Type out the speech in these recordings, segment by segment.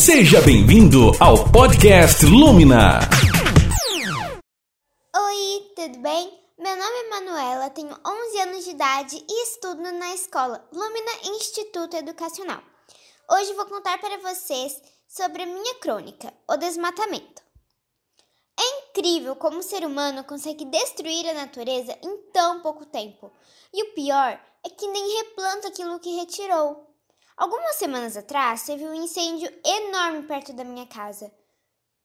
Seja bem-vindo ao podcast Lumina. Oi, tudo bem? Meu nome é Manuela, tenho 11 anos de idade e estudo na escola Lumina Instituto Educacional. Hoje vou contar para vocês sobre a minha crônica, O Desmatamento. É incrível como o ser humano consegue destruir a natureza em tão pouco tempo. E o pior é que nem replanta aquilo que retirou. Algumas semanas atrás teve um incêndio enorme perto da minha casa.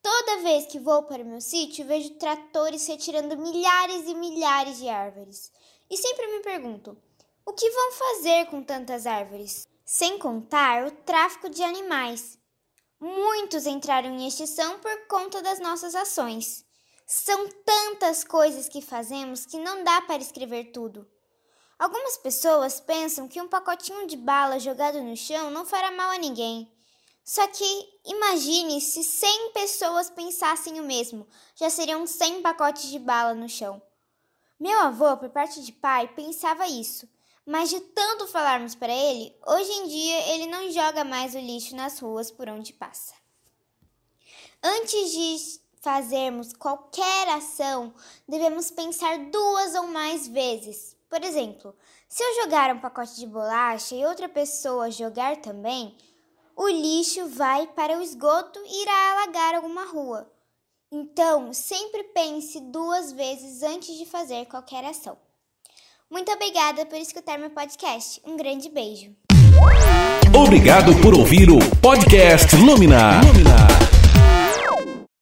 Toda vez que vou para o meu sítio, vejo tratores retirando milhares e milhares de árvores. E sempre me pergunto: o que vão fazer com tantas árvores? Sem contar o tráfico de animais. Muitos entraram em extinção por conta das nossas ações. São tantas coisas que fazemos que não dá para escrever tudo. Algumas pessoas pensam que um pacotinho de bala jogado no chão não fará mal a ninguém. Só que imagine se 100 pessoas pensassem o mesmo, já seriam 100 pacotes de bala no chão. Meu avô, por parte de pai, pensava isso, mas de tanto falarmos para ele, hoje em dia ele não joga mais o lixo nas ruas por onde passa. Antes de fazermos qualquer ação, devemos pensar duas ou mais vezes por exemplo, se eu jogar um pacote de bolacha e outra pessoa jogar também, o lixo vai para o esgoto e irá alagar alguma rua. Então, sempre pense duas vezes antes de fazer qualquer ação. Muito obrigada por escutar meu podcast. Um grande beijo. Obrigado por ouvir o podcast Lumina. Lumina.